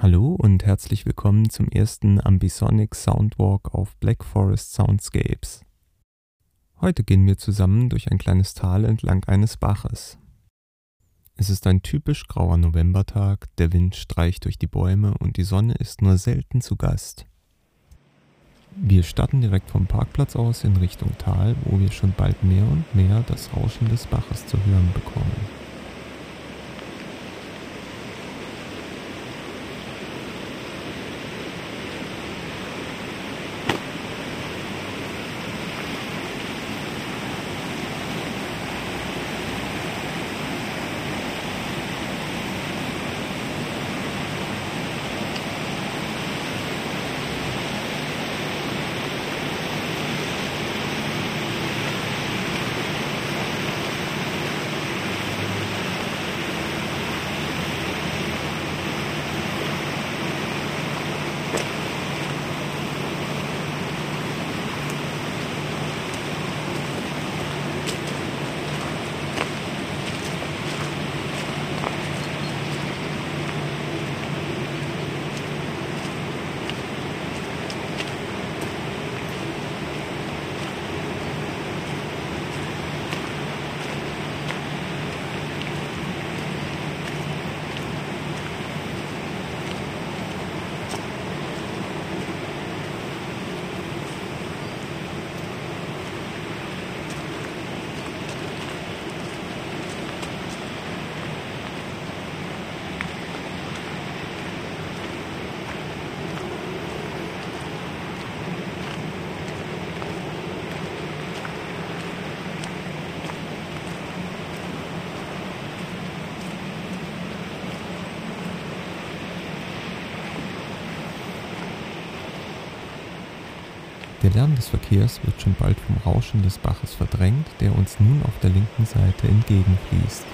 Hallo und herzlich willkommen zum ersten Ambisonic Soundwalk auf Black Forest Soundscapes. Heute gehen wir zusammen durch ein kleines Tal entlang eines Baches. Es ist ein typisch grauer Novembertag, der Wind streicht durch die Bäume und die Sonne ist nur selten zu Gast. Wir starten direkt vom Parkplatz aus in Richtung Tal, wo wir schon bald mehr und mehr das Rauschen des Baches zu hören bekommen. Der Lärm des Verkehrs wird schon bald vom Rauschen des Baches verdrängt, der uns nun auf der linken Seite entgegenfließt.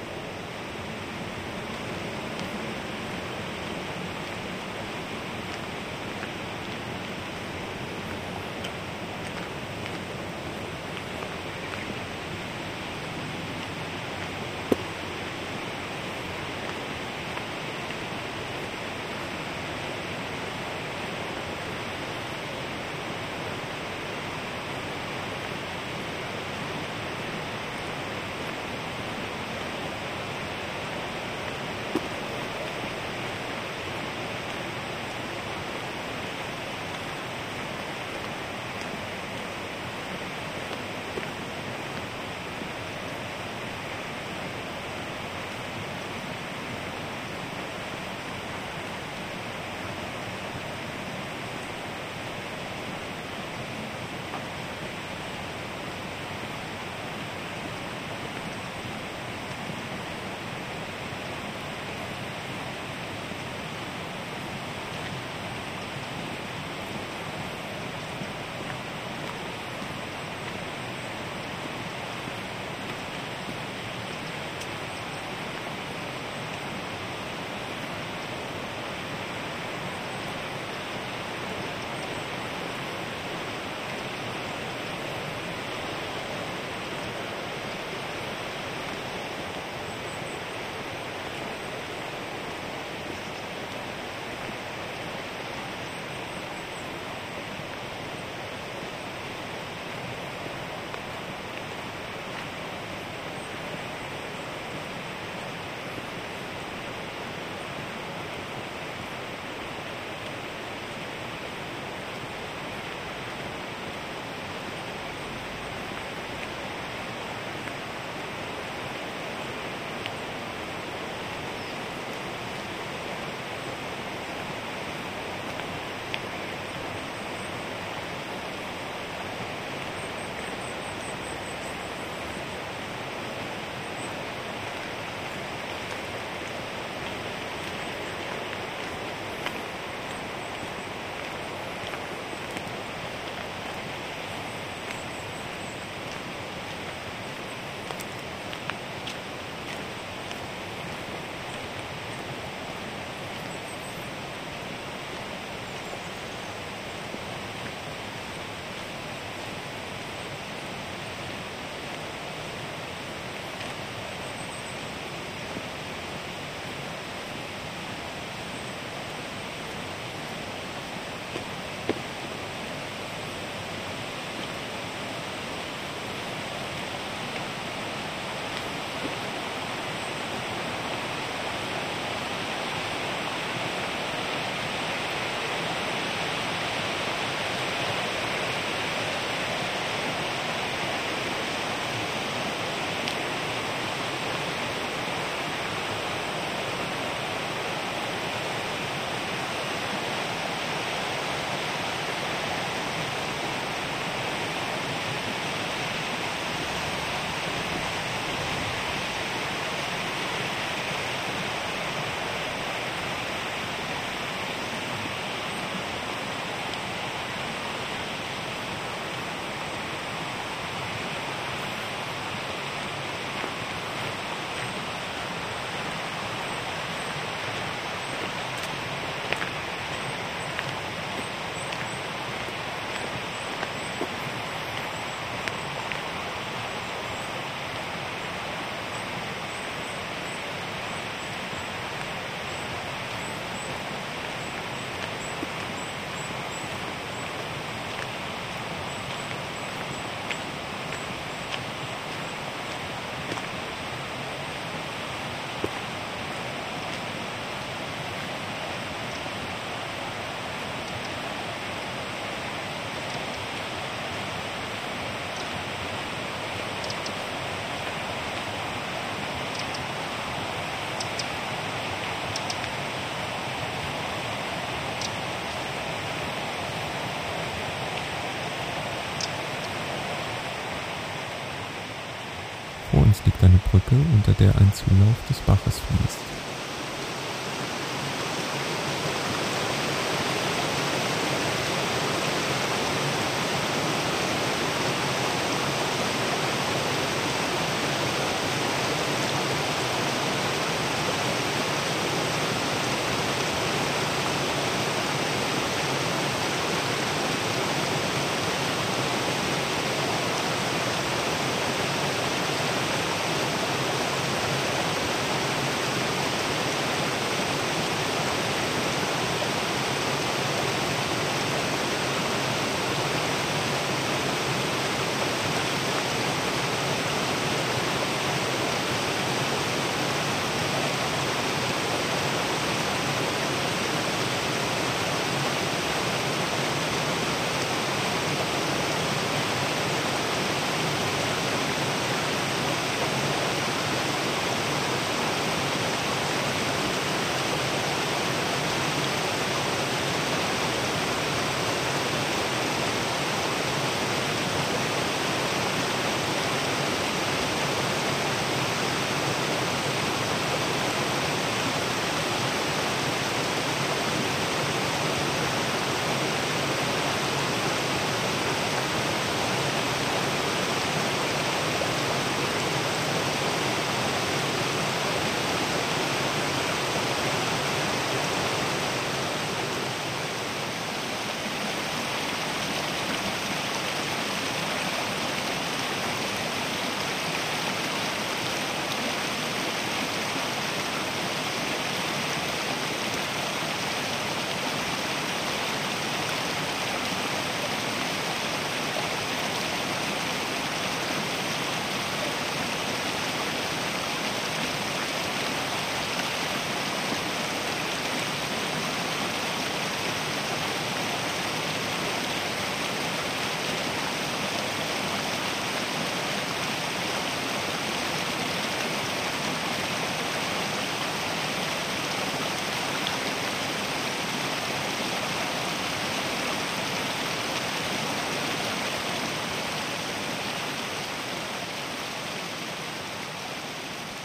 Brücke, unter der ein Zulauf des Baches fließt.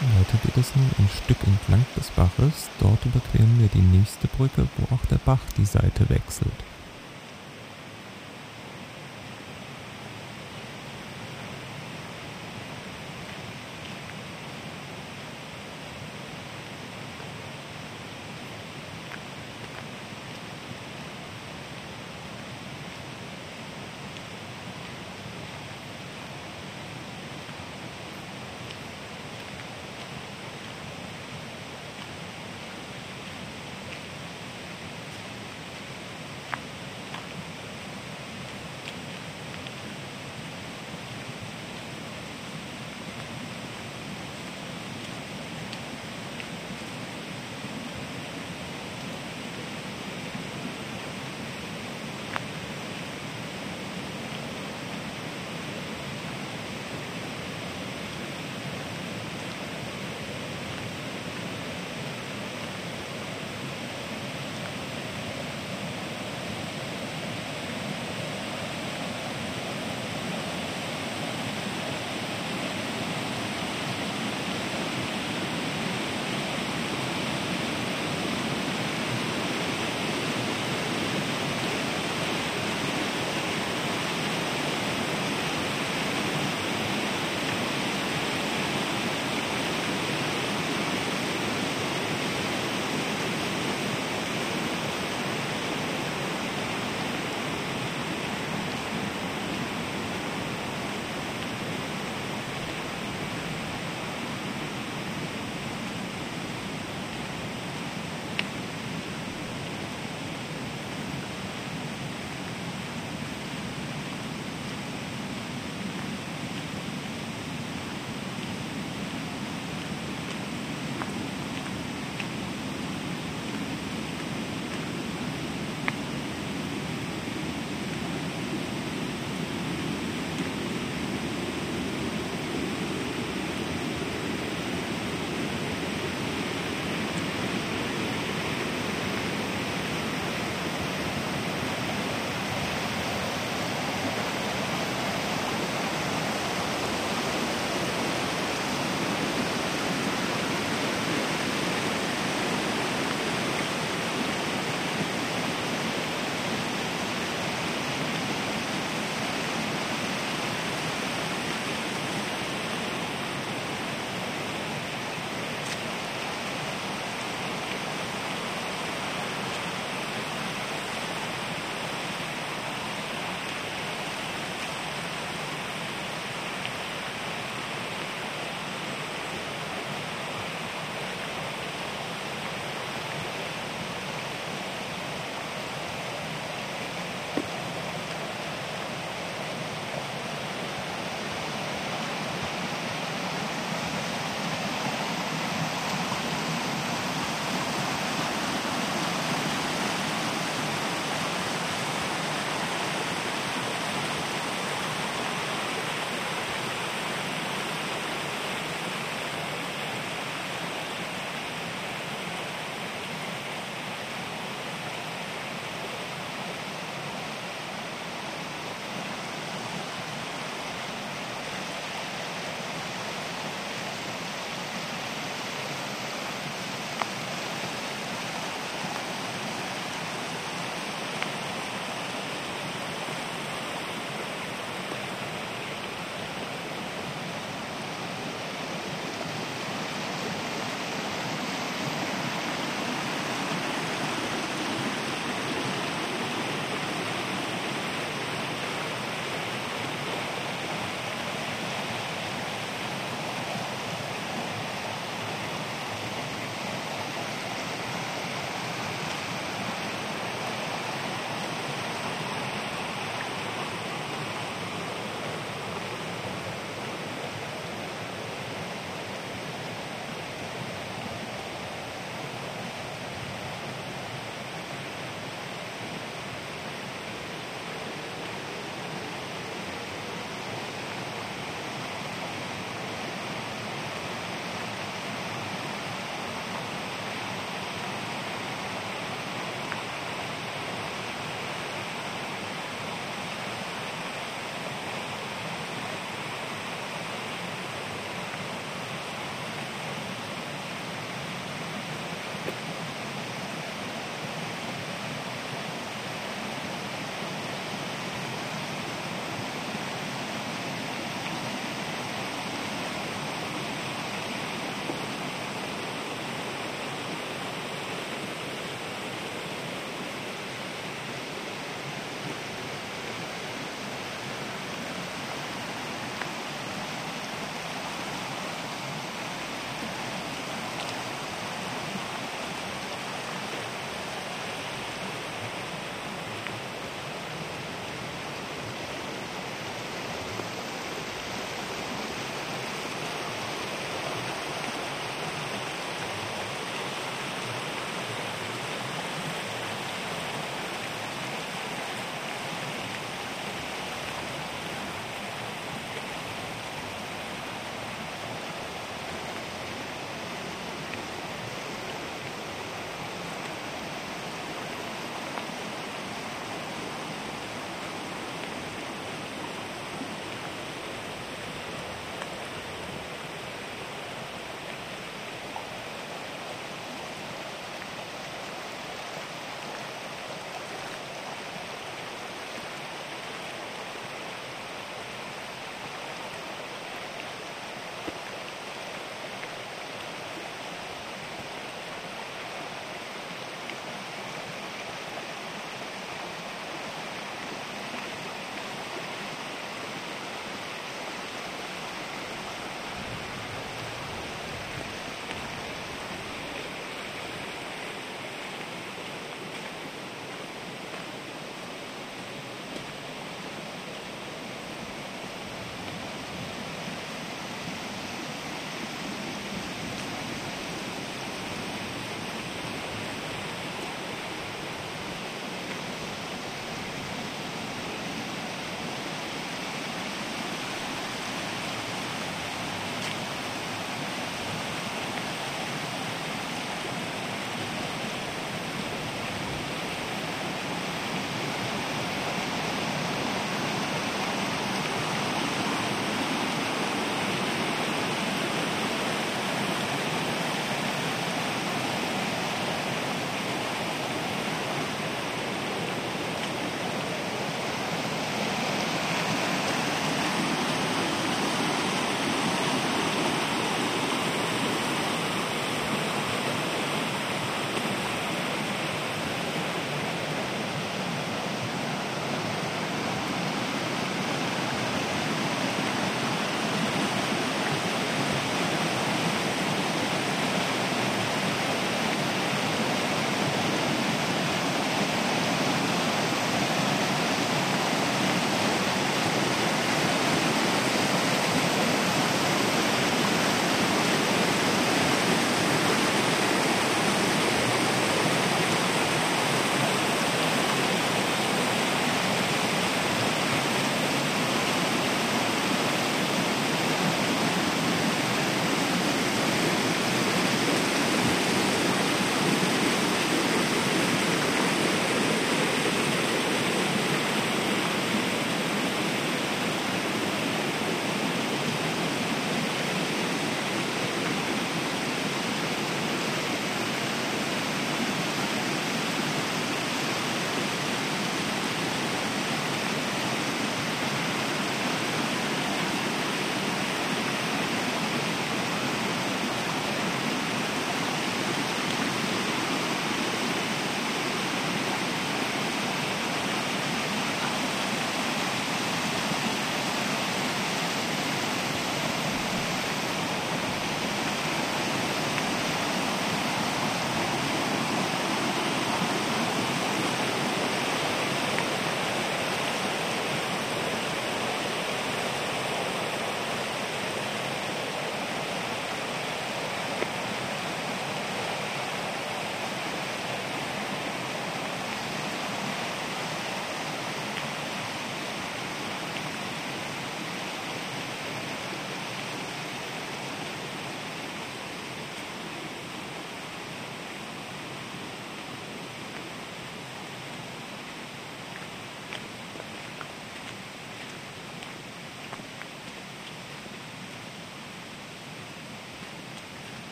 Weiter geht es nun ein Stück entlang des Baches, dort überqueren wir die nächste Brücke, wo auch der Bach die Seite wechselt.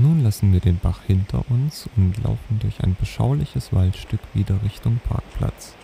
Nun lassen wir den Bach hinter uns und laufen durch ein beschauliches Waldstück wieder Richtung Parkplatz.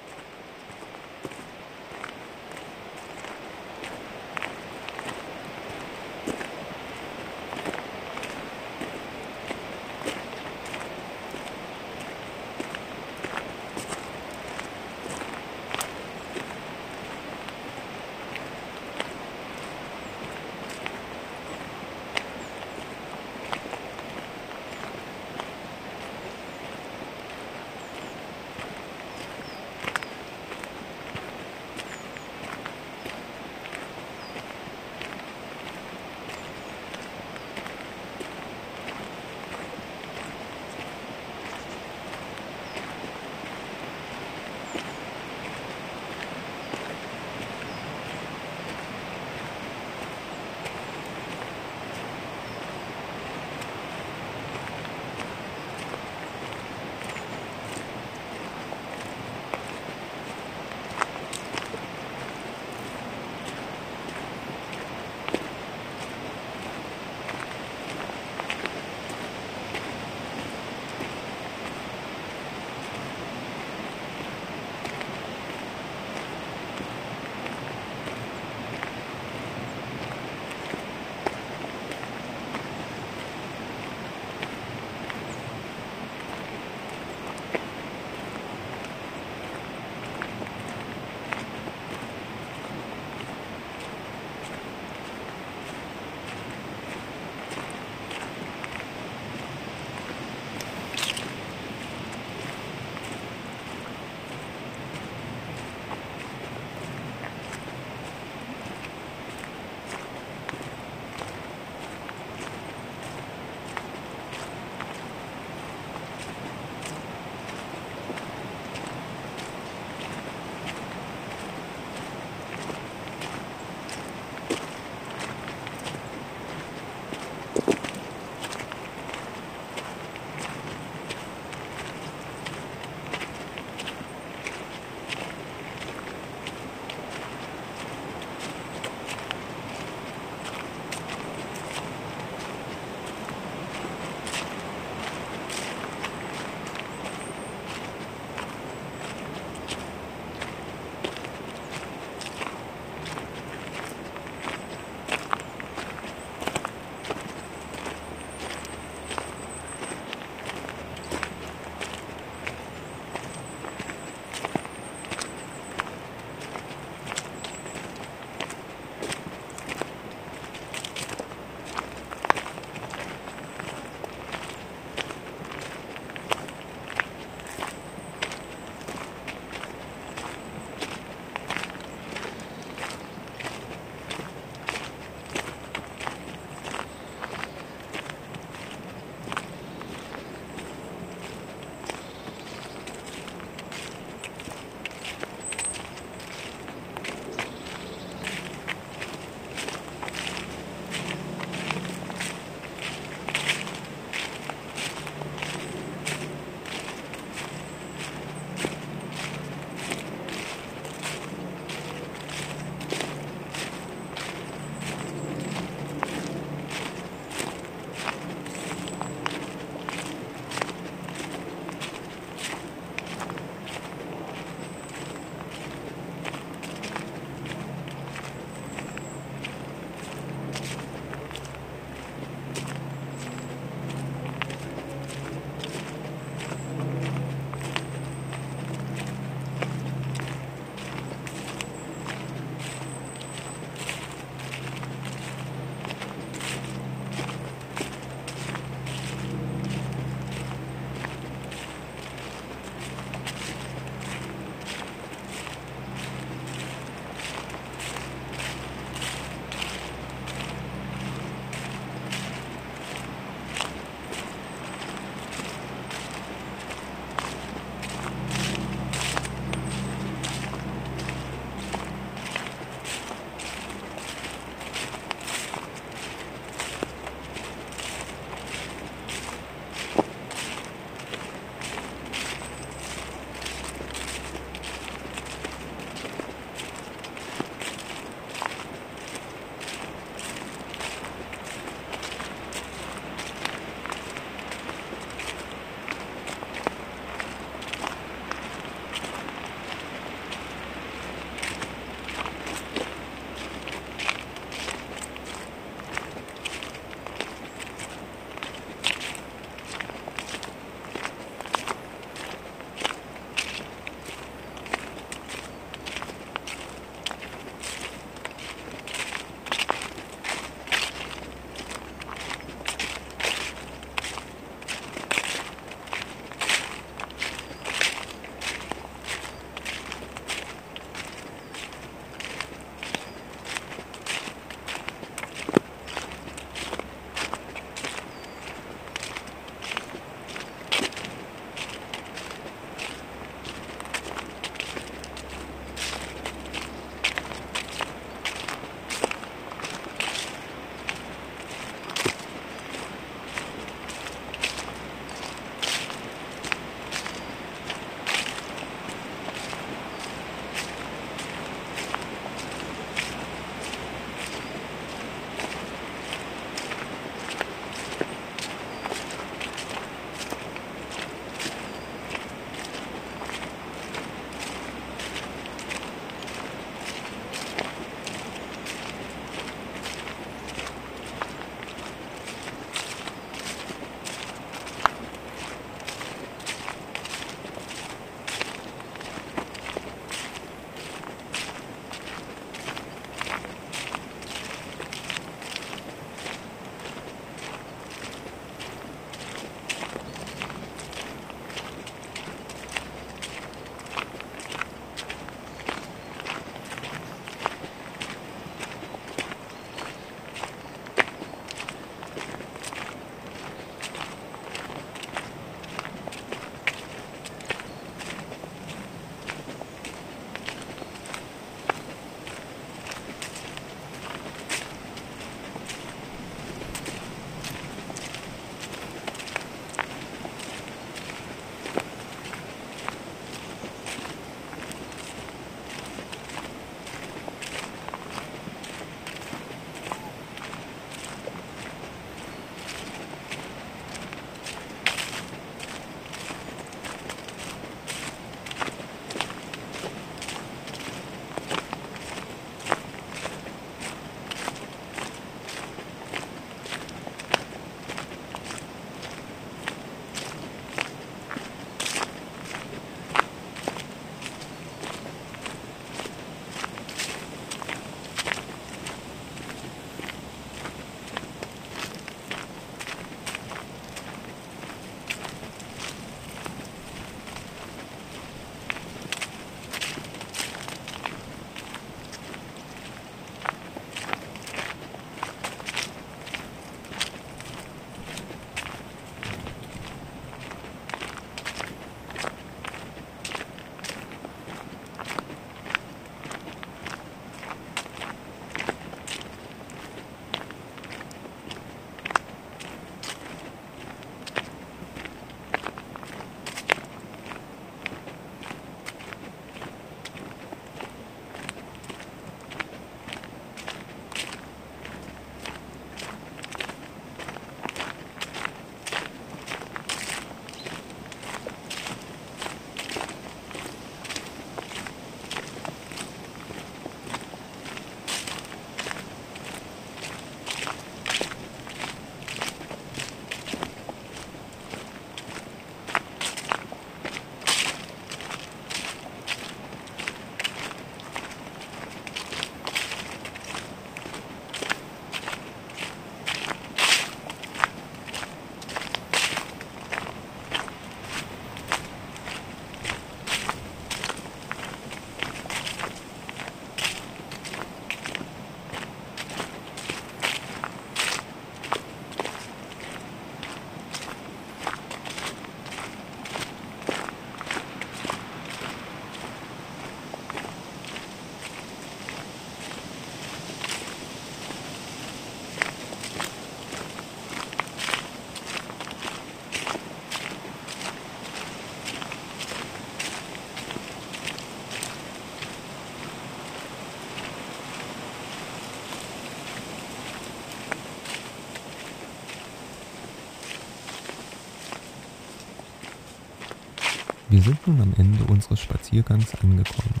Wir sind nun am Ende unseres Spaziergangs angekommen.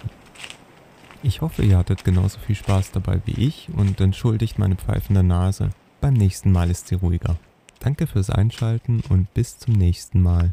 Ich hoffe, ihr hattet genauso viel Spaß dabei wie ich und entschuldigt meine pfeifende Nase. Beim nächsten Mal ist sie ruhiger. Danke fürs Einschalten und bis zum nächsten Mal.